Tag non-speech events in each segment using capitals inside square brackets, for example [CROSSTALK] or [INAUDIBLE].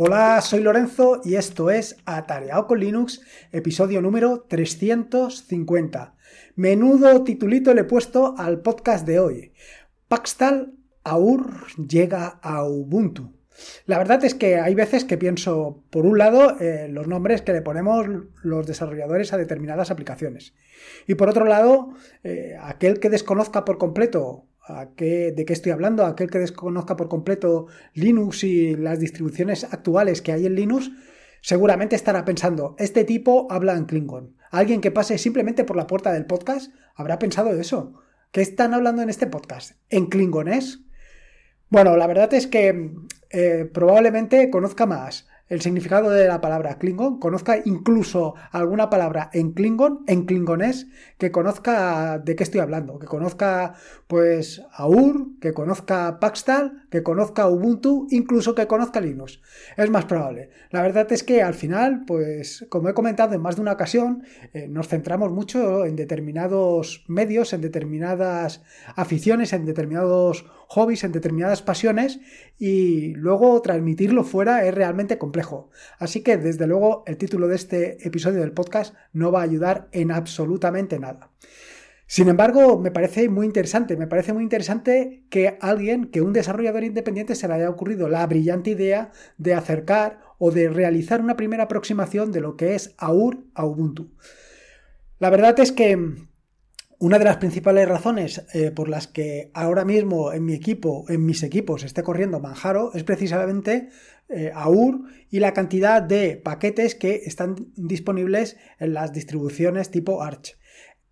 Hola, soy Lorenzo y esto es Atareado con Linux, episodio número 350. Menudo titulito le he puesto al podcast de hoy. Paxtal Aur llega a Ubuntu. La verdad es que hay veces que pienso, por un lado, en los nombres que le ponemos los desarrolladores a determinadas aplicaciones. Y por otro lado, eh, aquel que desconozca por completo de qué estoy hablando, aquel que desconozca por completo Linux y las distribuciones actuales que hay en Linux, seguramente estará pensando, este tipo habla en Klingon. Alguien que pase simplemente por la puerta del podcast habrá pensado eso. ¿Qué están hablando en este podcast? ¿En Klingonés? Bueno, la verdad es que eh, probablemente conozca más el significado de la palabra Klingon, conozca incluso alguna palabra en Klingon, en Klingonés, que conozca de qué estoy hablando, que conozca pues Aur, que conozca Paxtal, que conozca Ubuntu, incluso que conozca Linux. Es más probable. La verdad es que al final, pues como he comentado en más de una ocasión, eh, nos centramos mucho en determinados medios, en determinadas aficiones, en determinados hobbies, en determinadas pasiones y luego transmitirlo fuera es realmente complejo Así que, desde luego, el título de este episodio del podcast no va a ayudar en absolutamente nada. Sin embargo, me parece muy interesante, me parece muy interesante que alguien, que un desarrollador independiente se le haya ocurrido la brillante idea de acercar o de realizar una primera aproximación de lo que es AUR a Ubuntu. La verdad es que una de las principales razones eh, por las que ahora mismo en mi equipo, en mis equipos, esté corriendo Manjaro es precisamente eh, AUR y la cantidad de paquetes que están disponibles en las distribuciones tipo Arch.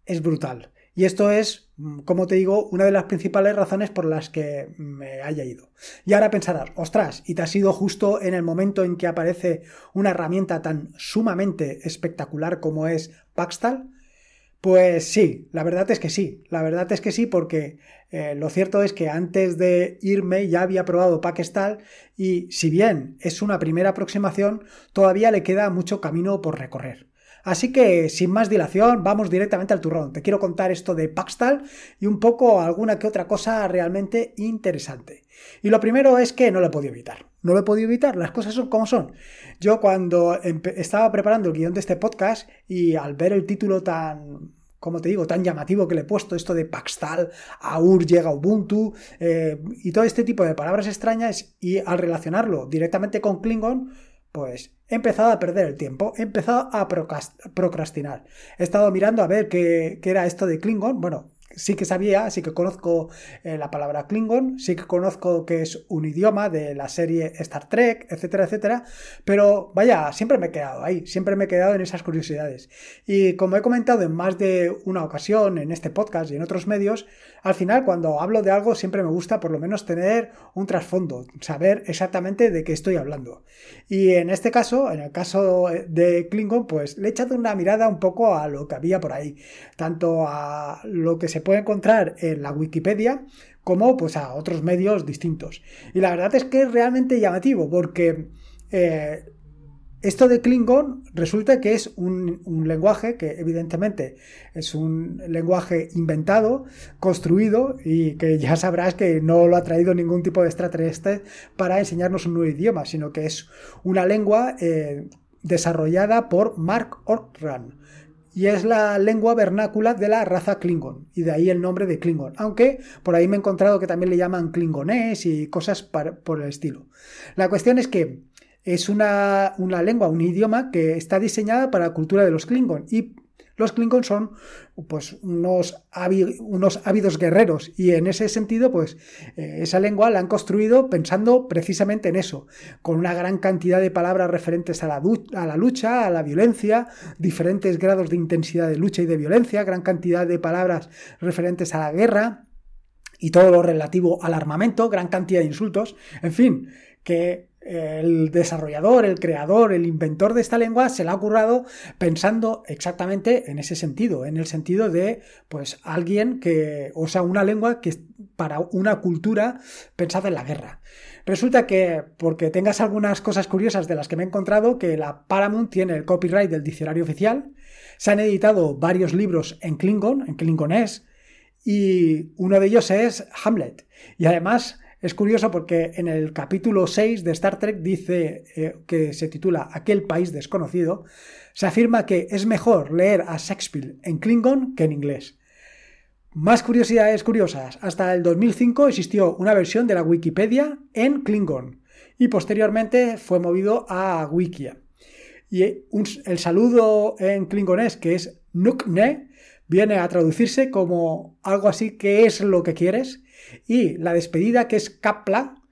Es brutal. Y esto es, mm, como te digo, una de las principales razones por las que me haya ido. Y ahora pensarás, ostras, ¿y te has ido justo en el momento en que aparece una herramienta tan sumamente espectacular como es Paxtal? Pues sí, la verdad es que sí, la verdad es que sí, porque eh, lo cierto es que antes de irme ya había probado Paxtal y si bien es una primera aproximación, todavía le queda mucho camino por recorrer. Así que, sin más dilación, vamos directamente al turrón. Te quiero contar esto de Paxtal y un poco alguna que otra cosa realmente interesante. Y lo primero es que no lo he podido evitar. No lo he podido evitar, las cosas son como son. Yo cuando estaba preparando el guion de este podcast y al ver el título tan como te digo, tan llamativo que le he puesto, esto de Paxtal, Aur llega Ubuntu eh, y todo este tipo de palabras extrañas y al relacionarlo directamente con Klingon, pues he empezado a perder el tiempo, he empezado a procrastinar. He estado mirando a ver qué, qué era esto de Klingon. Bueno, sí que sabía, sí que conozco eh, la palabra Klingon, sí que conozco que es un idioma de la serie Star Trek, etcétera, etcétera, pero vaya, siempre me he quedado ahí, siempre me he quedado en esas curiosidades. Y como he comentado en más de una ocasión en este podcast y en otros medios, al final cuando hablo de algo siempre me gusta por lo menos tener un trasfondo, saber exactamente de qué estoy hablando. Y en este caso, en el caso de Klingon, pues le he echado una mirada un poco a lo que había por ahí, tanto a lo que se puede encontrar en la Wikipedia como pues a otros medios distintos. Y la verdad es que es realmente llamativo porque eh, esto de Klingon resulta que es un, lenguaje que evidentemente es un lenguaje inventado, construido y que ya sabrás que no lo ha traído ningún tipo de extraterrestre para enseñarnos un nuevo idioma, sino que es una lengua eh, desarrollada por Mark Ortran y es la lengua vernácula de la raza Klingon, y de ahí el nombre de Klingon, aunque por ahí me he encontrado que también le llaman Klingonés y cosas por el estilo. La cuestión es que es una, una, lengua, un idioma que está diseñada para la cultura de los Klingon y los Klingon son pues unos, unos ávidos guerreros y en ese sentido pues eh, esa lengua la han construido pensando precisamente en eso, con una gran cantidad de palabras referentes a la, a la lucha, a la violencia, diferentes grados de intensidad de lucha y de violencia, gran cantidad de palabras referentes a la guerra y todo lo relativo al armamento, gran cantidad de insultos, en fin, que el desarrollador, el creador, el inventor de esta lengua se la ha currado pensando exactamente en ese sentido, en el sentido de, pues, alguien que, o sea, una lengua que para una cultura pensada en la guerra. Resulta que, porque tengas algunas cosas curiosas de las que me he encontrado, que la Paramount tiene el copyright del diccionario oficial, se han editado varios libros en Klingon, en Klingonés, y uno de ellos es Hamlet. Y además, Es curioso porque en el capítulo 6 de Star Trek dice eh, que se titula Aquel país desconocido, se afirma que es mejor leer a Shakespeare en Klingon que en inglés. Más curiosidades curiosas. Hasta el 2005 existió una versión de la Wikipedia en Klingon y posteriormente fue movido a Wikia. Y el saludo en klingonés, que es Nukne, viene a traducirse como algo así que es lo que quieres. Y la despedida, que es Kapla,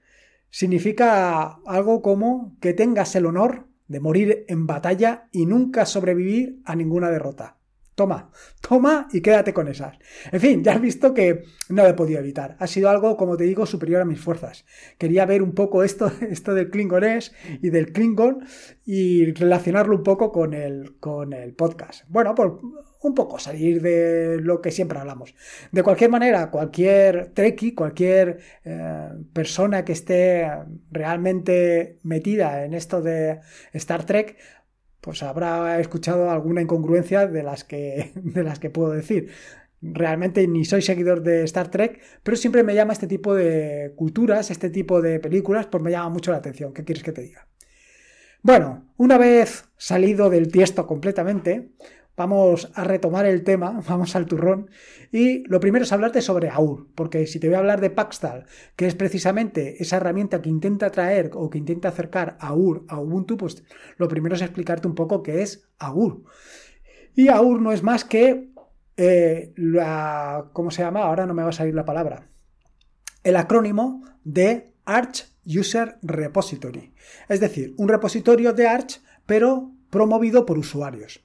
significa algo como que tengas el honor de morir en batalla y nunca sobrevivir a ninguna derrota. Toma, toma y quédate con esas. En fin, ya has visto que no lo he podido evitar. Ha sido algo, como te digo, superior a mis fuerzas. Quería ver un poco esto, [LAUGHS] esto del klingonés y del klingon y relacionarlo un poco con el, con el podcast. Bueno, por un poco salir de lo que siempre hablamos. De cualquier manera, cualquier trekkie, cualquier eh, persona que esté realmente metida en esto de Star Trek, pues habrá escuchado alguna incongruencia de las que, [LAUGHS] de las que puedo decir. Realmente ni soy seguidor de Star Trek, pero siempre me llama este tipo de culturas, este tipo de películas, pues me llama mucho la atención. ¿Qué quieres que te diga? Bueno, una vez salido del tiesto completamente, vamos a retomar el tema, [LAUGHS] vamos al turrón, y lo primero es hablarte sobre AUR, porque si te voy a hablar de Paxtal, que es precisamente esa herramienta que intenta traer o que intenta acercar AUR a Ubuntu, pues lo primero es explicarte un poco qué es AUR. Y AUR no es más que eh, la... ¿cómo se llama? Ahora no me va a salir la palabra. El acrónimo de Arch User Repository. Es decir, un repositorio de Arch, pero promovido por usuarios.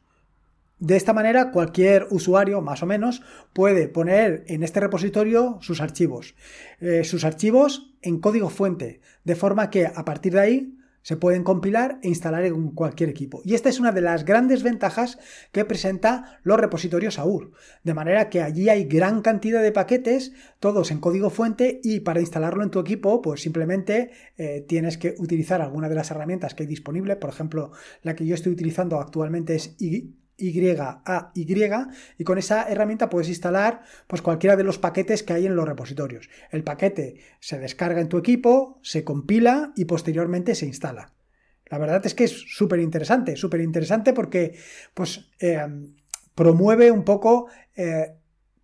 De esta manera, cualquier usuario, más o menos, puede poner en este repositorio sus archivos. Eh, sus archivos en código fuente, de forma que a partir de ahí se pueden compilar e instalar en cualquier equipo. Y esta es una de las grandes ventajas que presenta los repositorios AUR. De manera que allí hay gran cantidad de paquetes, todos en código fuente, y para instalarlo en tu equipo, pues simplemente eh, tienes que utilizar alguna de las herramientas que hay disponible. Por ejemplo, la que yo estoy utilizando actualmente es YAY y con esa herramienta puedes instalar pues cualquiera de los paquetes que hay en los repositorios. El paquete se descarga en tu equipo, se compila y posteriormente se instala. La verdad es que es súper interesante, súper interesante porque pues eh, promueve un poco eh,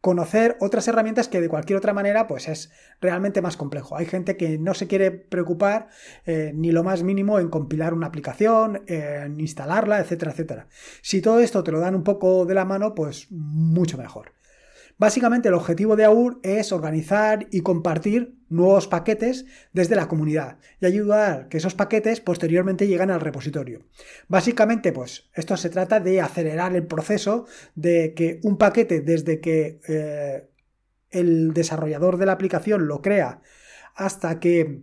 conocer otras herramientas que de cualquier otra manera pues es realmente más complejo. Hay gente que no se quiere preocupar eh, ni lo más mínimo en compilar una aplicación, en instalarla, etcétera, etcétera. Si todo esto te lo dan un poco de la mano, pues mucho mejor. Básicamente el objetivo de AUR es organizar y compartir nuevos paquetes desde la comunidad y ayudar que esos paquetes posteriormente lleguen al repositorio. Básicamente, pues esto se trata de acelerar el proceso de que un paquete desde que eh, el desarrollador de la aplicación lo crea hasta que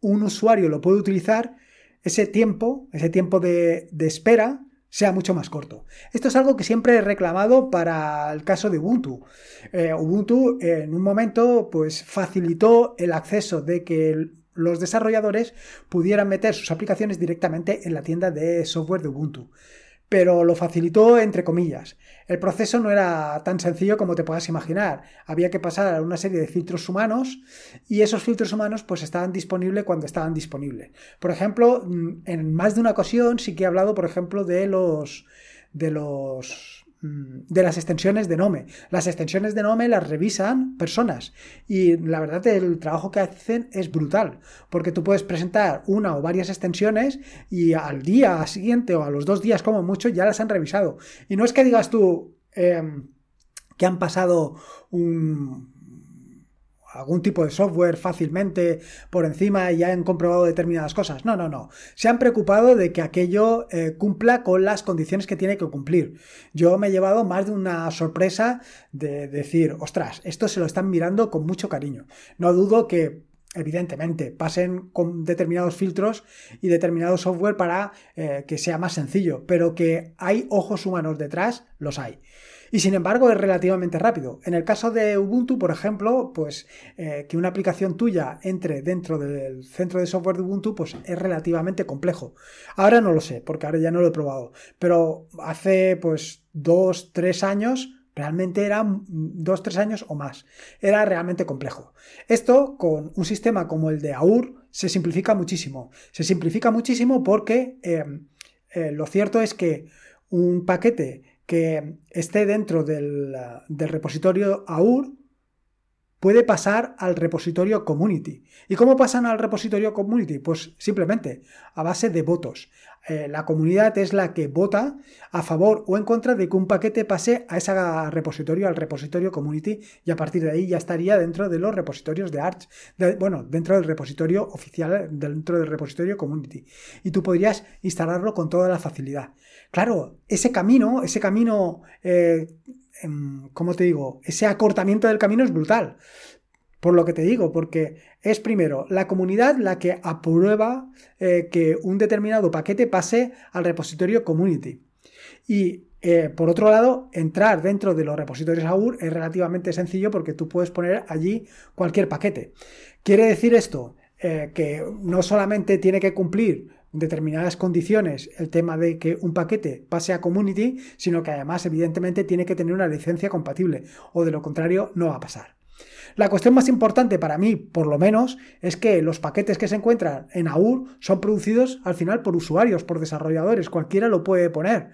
un usuario lo puede utilizar, ese tiempo, ese tiempo de, de espera sea mucho más corto. Esto es algo que siempre he reclamado para el caso de Ubuntu. Eh, Ubuntu en un momento pues facilitó el acceso de que los desarrolladores pudieran meter sus aplicaciones directamente en la tienda de software de Ubuntu pero lo facilitó entre comillas. El proceso no era tan sencillo como te puedas imaginar. Había que pasar a una serie de filtros humanos y esos filtros humanos pues estaban disponibles cuando estaban disponibles. Por ejemplo, mm, en más de una ocasión sí que he hablado, por ejemplo, de los de los de las extensiones de Nome. Las extensiones de Nome las revisan personas y la verdad el trabajo que hacen es brutal porque tú puedes presentar una o varias extensiones y al día siguiente o a los dos días como mucho ya las han revisado. Y no es que digas tú em, que han pasado un, algún tipo de software fácilmente por encima y han comprobado determinadas cosas. No, no, no. Se han preocupado de que aquello eh, cumpla con las condiciones que tiene que cumplir. Yo me he llevado más de una sorpresa de decir, ostras, esto se lo están mirando con mucho cariño. No dudo que evidentemente, pasen con determinados filtros y determinado software para eh, que sea más sencillo, pero que hay ojos humanos detrás, los hay y sin embargo es relativamente rápido. En el caso de Ubuntu, por ejemplo, pues eh, que una aplicación tuya entre dentro del centro de software de Ubuntu, pues es relativamente complejo. Ahora no lo sé, porque ahora ya no lo he probado, pero hace pues dos, tres años Realmente eran dos, tres años o más. Era realmente complejo. Esto, con un sistema como el de AUR, se simplifica muchísimo. Se simplifica muchísimo porque eh, eh, lo cierto es que un paquete que esté dentro del, del repositorio AUR puede pasar al repositorio community. ¿Y cómo pasan al repositorio community? Pues simplemente a base de votos. Eh, la comunidad es la que vota a favor o en contra de que un paquete pase a ese repositorio, al repositorio community, y a partir de ahí ya estaría dentro de los repositorios de Arch, bueno, dentro del repositorio oficial, dentro del repositorio community. Y tú podrías instalarlo con toda la facilidad. Claro, ese camino, ese camino eh, ¿cómo te digo? Ese acortamiento del camino es brutal. Por lo que te digo, porque es primero la comunidad la que aprueba eh, que un determinado paquete pase al repositorio community. Y eh, por otro lado, entrar dentro de los repositorios AUR es relativamente sencillo porque tú puedes poner allí cualquier paquete. ¿Quiere decir esto? Eh, que no solamente tiene que cumplir determinadas condiciones el tema de que un paquete pase a community, sino que además evidentemente tiene que tener una licencia compatible o de lo contrario no va a pasar. La cuestión más importante para mí, por lo menos, es que los paquetes que se encuentran en AUR son producidos al final por usuarios, por desarrolladores, cualquiera lo puede poner.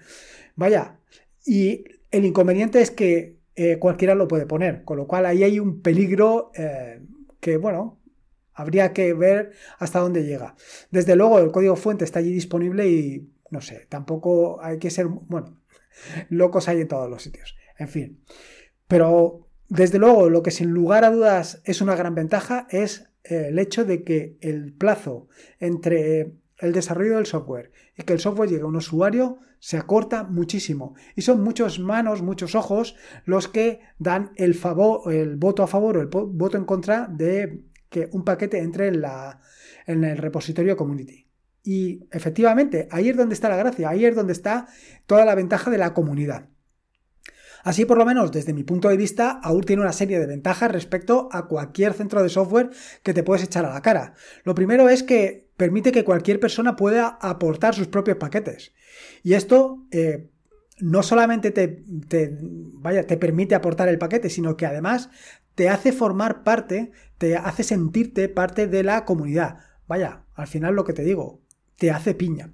Vaya, y el inconveniente es que eh, cualquiera lo puede poner, con lo cual ahí hay un peligro eh, que, bueno, Habría que ver hasta dónde llega. Desde luego, el código fuente está allí disponible y no sé, tampoco hay que ser, bueno, [LAUGHS] locos hay en todos los sitios. En fin. Pero desde luego, lo que sin lugar a dudas es una gran ventaja es eh, el hecho de que el plazo entre el desarrollo del software y que el software llegue a un usuario se acorta muchísimo. Y son muchas manos, muchos ojos los que dan el, favor, el voto a favor o el voto en contra de que un paquete entre en, la, en el repositorio community. Y efectivamente, ahí es donde está la gracia, ahí es donde está toda la ventaja de la comunidad. Así por lo menos desde mi punto de vista, AUR tiene una serie de ventajas respecto a cualquier centro de software que te puedes echar a la cara. Lo primero es que permite que cualquier persona pueda aportar sus propios paquetes. Y esto eh, no solamente te, vaya, te permite aportar el paquete, sino que además te hace formar parte, te hace sentirte parte de la comunidad. Vaya, al final lo que te digo, te hace piña.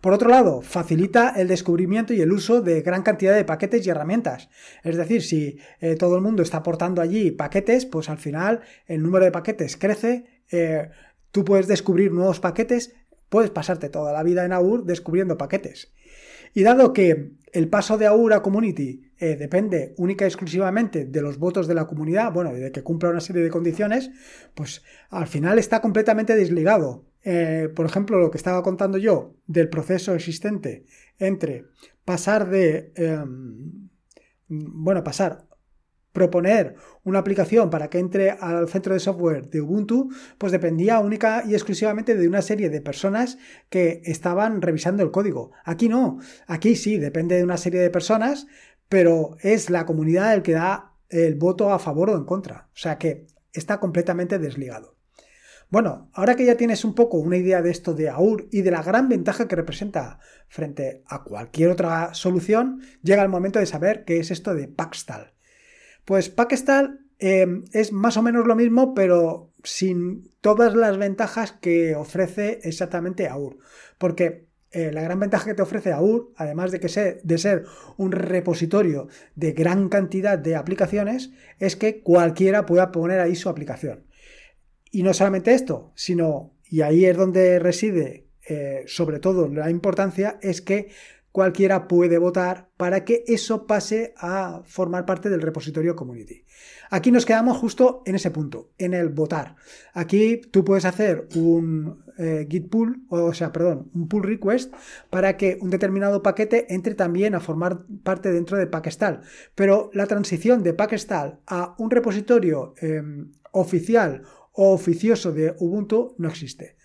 Por otro lado, facilita el descubrimiento y el uso de gran cantidad de paquetes y herramientas. Es decir, si eh, todo el mundo está aportando allí paquetes, pues al final el número de paquetes crece, eh, tú puedes descubrir nuevos paquetes, puedes pasarte toda la vida en AUR descubriendo paquetes. Y dado que el paso de AUR a Community eh, depende única y exclusivamente de los votos de la comunidad, bueno, y de que cumpla una serie de condiciones, pues al final está completamente desligado. Eh, por ejemplo, lo que estaba contando yo del proceso existente entre pasar de, em, bueno, pasar proponer una aplicación para que entre al centro de software de Ubuntu, pues dependía única y exclusivamente de una serie de personas que estaban revisando el código. Aquí no, aquí sí, depende de una serie de personas, pero es la comunidad el que da el voto a favor o en contra. O sea que está completamente desligado. Bueno, ahora que ya tienes un poco una idea de esto de AUR y de la gran ventaja que representa frente a cualquier otra solución, llega el momento de saber qué es esto de Paxtal. Pues Pakistan eh, es más o menos lo mismo, pero sin todas las ventajas que ofrece exactamente AUR. Porque eh, la gran ventaja que te ofrece AUR, además de, que de ser un repositorio de gran cantidad de aplicaciones, es que cualquiera pueda poner ahí su aplicación. Y no solamente esto, sino, y ahí es donde reside eh, sobre todo la importancia, es que cualquiera puede votar para que eso pase a formar parte del repositorio community. Aquí nos quedamos justo en ese punto, en el votar. Aquí tú puedes hacer un eh, git pull, o sea, perdón, un pull request para que un determinado paquete entre también a formar parte dentro de Packstall. Pero la transición de Packstall a un repositorio em, oficial o oficioso de Ubuntu no existe.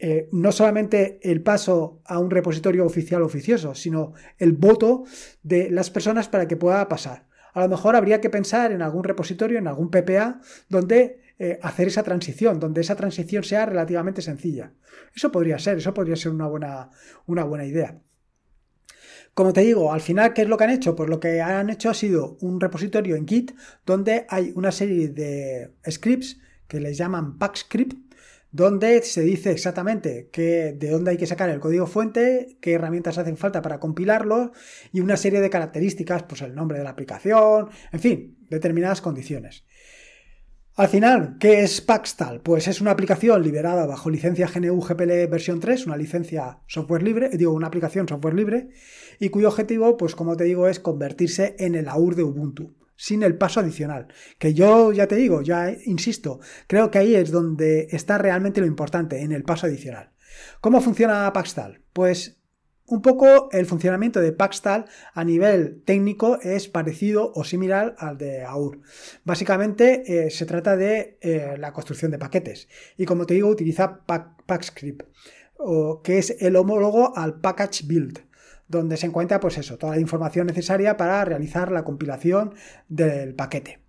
Eh, no solamente el paso a un repositorio oficial oficioso, sino el voto de las personas para que pueda pasar. A lo mejor habría que pensar en algún repositorio, en algún PPA, donde eh, hacer esa transición, donde esa transición sea relativamente sencilla. Eso podría ser, eso podría ser una buena, una buena idea. Como te digo, al final, ¿qué es lo que han hecho? Pues lo que han hecho ha sido un repositorio en Git donde hay una serie de scripts que les llaman packscript, donde se dice exactamente que, de dónde hay que sacar el código fuente, qué herramientas hacen falta para compilarlo y una serie de características, pues el nombre de la aplicación, en fin, determinadas condiciones. Al final, ¿qué es Paxtal? Pues es una aplicación liberada bajo licencia GNU GPL versión 3, una licencia software libre, digo, una aplicación software libre, y cuyo objetivo, pues como te digo, es convertirse en el AUR de Ubuntu, sin el paso adicional. Que yo ya te digo, ya insisto, creo que ahí es donde está realmente lo importante, en el paso adicional. ¿Cómo funciona Paxtal? Pues un poco el funcionamiento de Paxtal a nivel técnico es parecido o similar al de AUR. Básicamente eh, se trata de eh, la construcción de paquetes y como te digo utiliza Packscript, que es el homólogo al Package Build donde se encuentra pues eso, toda la información necesaria para realizar la compilación del paquete.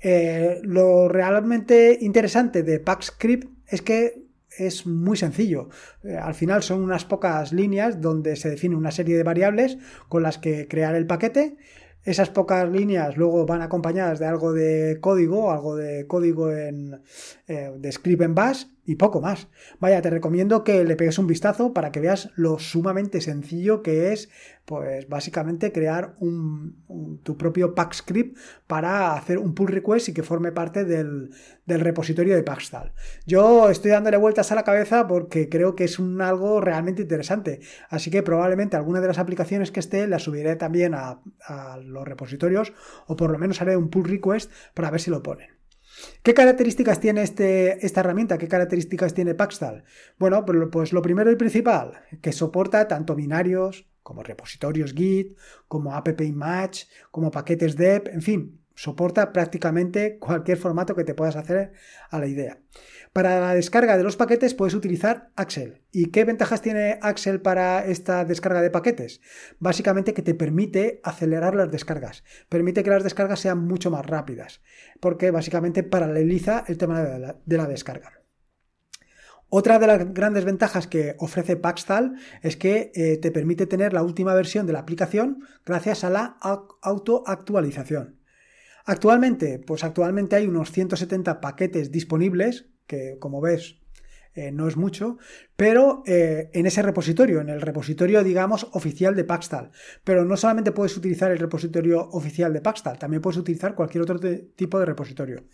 Eh, lo realmente interesante de Packscript es que es muy sencillo. Eh, al final son unas pocas líneas donde se define una serie de variables con las que crear el paquete. Esas pocas líneas luego van acompañadas de algo de código, algo de código en, eh, de script en bash y poco más. Vaya, te recomiendo que le pegues un vistazo para que veas lo sumamente sencillo que es, pues básicamente crear un, tu propio pack script para hacer un pull request y que forme parte del, repositorio de Paxtal. Yo estoy dándole vueltas a la cabeza porque creo que es un algo realmente interesante. Así que probablemente alguna de las aplicaciones que esté las subiré también a los repositorios o por lo menos haré un pull request para ver si lo ponen. ¿Qué características tiene este, esta herramienta? ¿Qué características tiene Paxtal? Bueno, pues, pues lo primero y principal, que soporta tanto binarios como repositorios Git, como app match, como paquetes dep, en fin, soporta prácticamente cualquier formato que te puedas hacer a la idea. Para la descarga de los paquetes puedes utilizar Axel. ¿Y qué ventajas tiene Axel para esta descarga de paquetes? Básicamente que te permite acelerar las descargas, permite que las descargas sean mucho más rápidas, porque básicamente paraleliza el tema de la, descarga. Otra de las grandes ventajas que ofrece Paxtal es que eh, te permite tener la última versión de la aplicación gracias a la autoactualización. Actualmente, pues actualmente hay unos 170 paquetes disponibles que como ves eh, no es mucho, pero eh, en ese repositorio, en el repositorio, digamos, oficial de Paxtal. Pero no solamente puedes utilizar el repositorio oficial de Paxtal, también puedes utilizar cualquier otro tipo de repositorio.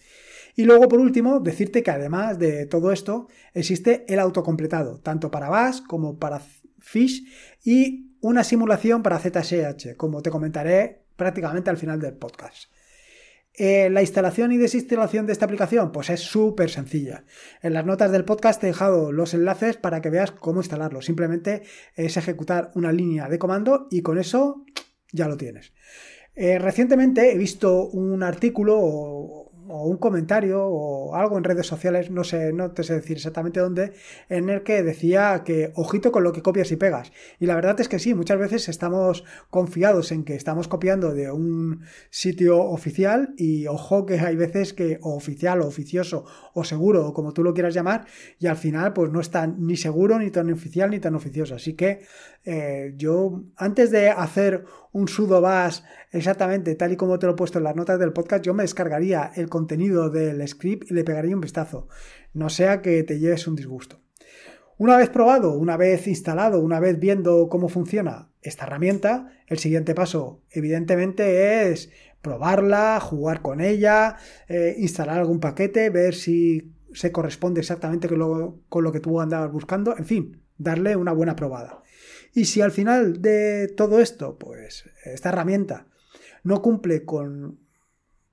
Y luego, por último, decirte que además de todo esto, existe el autocompletado, tanto para Bash como para Fish y una simulación para ZSH, como te comentaré prácticamente al final del podcast. Eh, la instalación y desinstalación de esta aplicación, pues es súper sencilla. En las notas del podcast te he dejado los enlaces para que veas cómo instalarlo. Simplemente es ejecutar una línea de comando y con eso ya lo tienes. Eh, recientemente he visto un artículo o un comentario o algo en redes sociales, no sé, no te sé decir exactamente dónde, en el que decía que ojito con lo que copias y pegas. Y la verdad es que sí, muchas veces estamos confiados en que estamos copiando de un sitio oficial y ojo que hay veces que o oficial o oficioso o seguro o como tú lo quieras llamar y al final pues no está ni seguro ni tan oficial ni tan oficioso. Así que eh, yo antes de hacer un sudo bash exactamente tal y como te lo he puesto en las notas del podcast, yo me descargaría el contenido del script y le pegaría un vistazo. No sea que te lleves un disgusto. Una vez probado, una vez instalado, una vez viendo cómo funciona esta herramienta, el siguiente paso evidentemente es probarla, jugar con ella, eh, instalar algún paquete, ver si se corresponde exactamente con lo, con lo que tú andabas buscando, en fin, darle una buena probada. Y si al final de todo esto, pues esta herramienta no cumple con,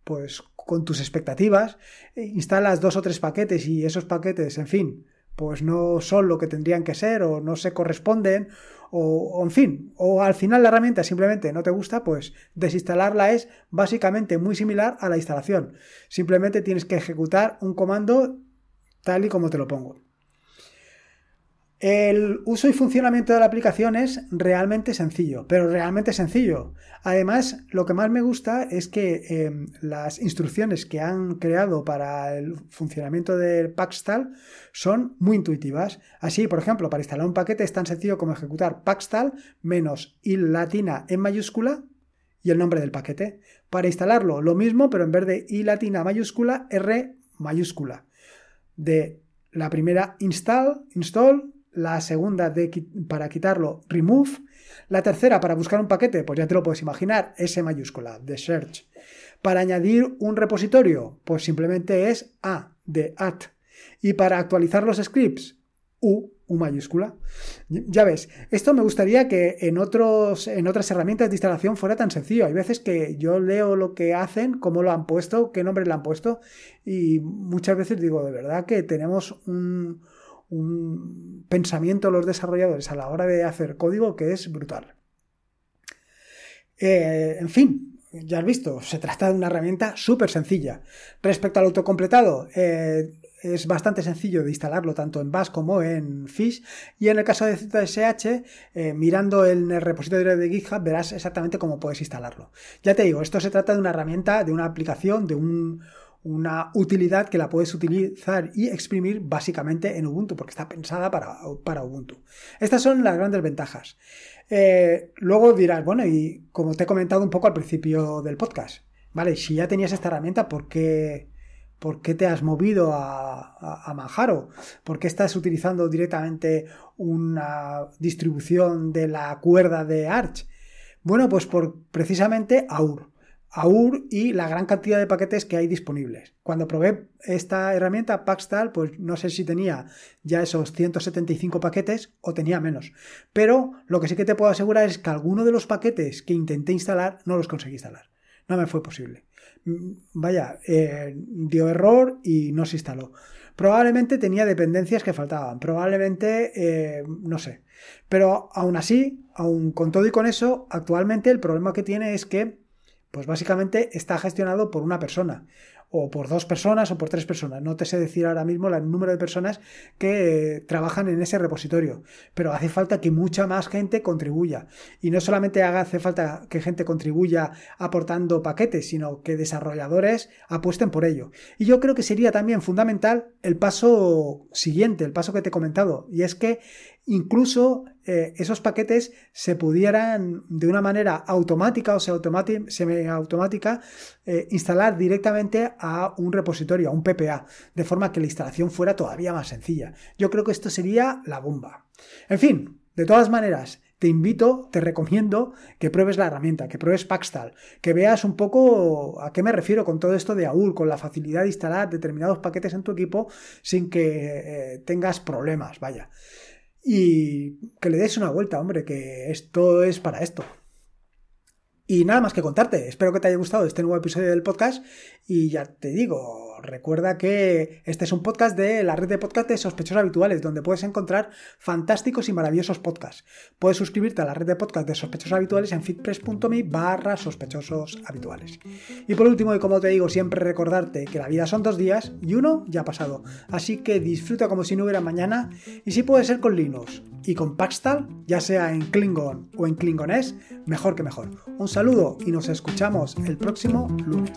pues, con tus expectativas, instalas dos o tres paquetes y esos paquetes, en fin, pues no son lo que tendrían que ser o no se corresponden o, en fin, o al final la herramienta simplemente no te gusta, pues desinstalarla es básicamente muy similar a la instalación. Simplemente tienes que ejecutar un comando tal y como te lo pongo. El uso y funcionamiento de la aplicación es realmente sencillo, pero realmente sencillo. Además, lo que más me gusta es que em, las instrucciones que han creado para el funcionamiento del Paxtal son muy intuitivas. Así, por ejemplo, para instalar un paquete es tan sencillo como ejecutar Paxtal menos i latina en mayúscula y el nombre del paquete. Para instalarlo, lo mismo, pero en vez de i latina mayúscula, r mayúscula. De la primera install, install, la segunda para quitarlo, remove, la tercera para buscar un paquete, pues ya te lo puedes imaginar, S mayúscula, de search. Para añadir un repositorio, pues simplemente es A, de at. Y para actualizar los scripts, U, U mayúscula. Ya ves, esto me gustaría que en, otros, en otras herramientas de instalación fuera tan sencillo. Hay veces que yo leo lo que hacen, cómo lo han puesto, qué nombre le han puesto, y muchas veces digo, de verdad que tenemos un, un pensamiento de los desarrolladores a la hora de hacer código que es brutal. Eh, en fin, ya has visto, se trata de una herramienta súper sencilla. Respecto al autocompletado, eh, es bastante sencillo de instalarlo tanto en Bash como en Fish. Y en el caso de ZSH, eh, mirando en el repositorio de GitHub, verás exactamente cómo puedes instalarlo. Ya te digo, esto se trata de una herramienta, de una aplicación, de un, una utilidad que la puedes utilizar y exprimir básicamente en Ubuntu, porque está pensada para, para Ubuntu. Estas son las grandes ventajas. Eh, luego dirás, bueno, y como te he comentado un poco al principio del podcast, ¿vale? Si ya tenías esta herramienta, ¿por qué, por qué te has movido a, a, Manjaro? ¿Por qué estás utilizando directamente una distribución de la cuerda de Arch? Bueno, pues por precisamente AUR. AUR y la gran cantidad de paquetes que hay disponibles. Cuando probé esta herramienta Paxtal, pues no sé si tenía ya esos 175 paquetes o tenía menos. Pero lo que sí que te puedo asegurar es que alguno de los paquetes que intenté instalar no los conseguí instalar. No me fue posible. Mm, vaya, eh, dio error y no se instaló. Probablemente tenía dependencias que faltaban. Probablemente, eh, no sé. Pero aún así, aún con todo y con eso, actualmente el problema que tiene es que pues básicamente está gestionado por una persona, o por dos personas, o por tres personas. No te sé decir ahora mismo el número de personas que eh, trabajan en ese repositorio, pero hace falta que mucha más gente contribuya. Y no solamente haga, hace falta que gente contribuya aportando paquetes, sino que desarrolladores apuesten por ello. Y yo creo que sería también fundamental el paso siguiente, el paso que te he comentado, y es que incluso eh, esos paquetes se pudieran de una manera automática o semi-automática eh, instalar directamente a un repositorio, a un PPA, de forma que la instalación fuera todavía más sencilla. Yo creo que esto sería la bomba. En fin, de todas maneras, te invito, te recomiendo que pruebes la herramienta, que pruebes Paxtal, que veas un poco a qué me refiero con todo esto de AUL, con la facilidad de instalar determinados paquetes en tu equipo sin que eh, tengas problemas, vaya y que le des una vuelta, hombre, que esto es para esto. Y nada más que contarte, espero que te haya gustado este nuevo episodio del podcast y ya te digo, Recuerda que este es un podcast de la red de podcast de sospechosos habituales, donde puedes encontrar fantásticos y maravillosos podcasts. Puedes suscribirte a la red de podcast de sospechosos habituales en fitpress.me barra sospechosos habituales. Y por último, y como te digo, siempre recordarte que la vida son dos días y uno ya ha pasado. Así que disfruta como si no hubiera mañana y si puede ser con Linux y con Paxtal, ya sea en Klingon o en Klingonés, mejor que mejor. Un saludo y nos escuchamos el próximo lunes.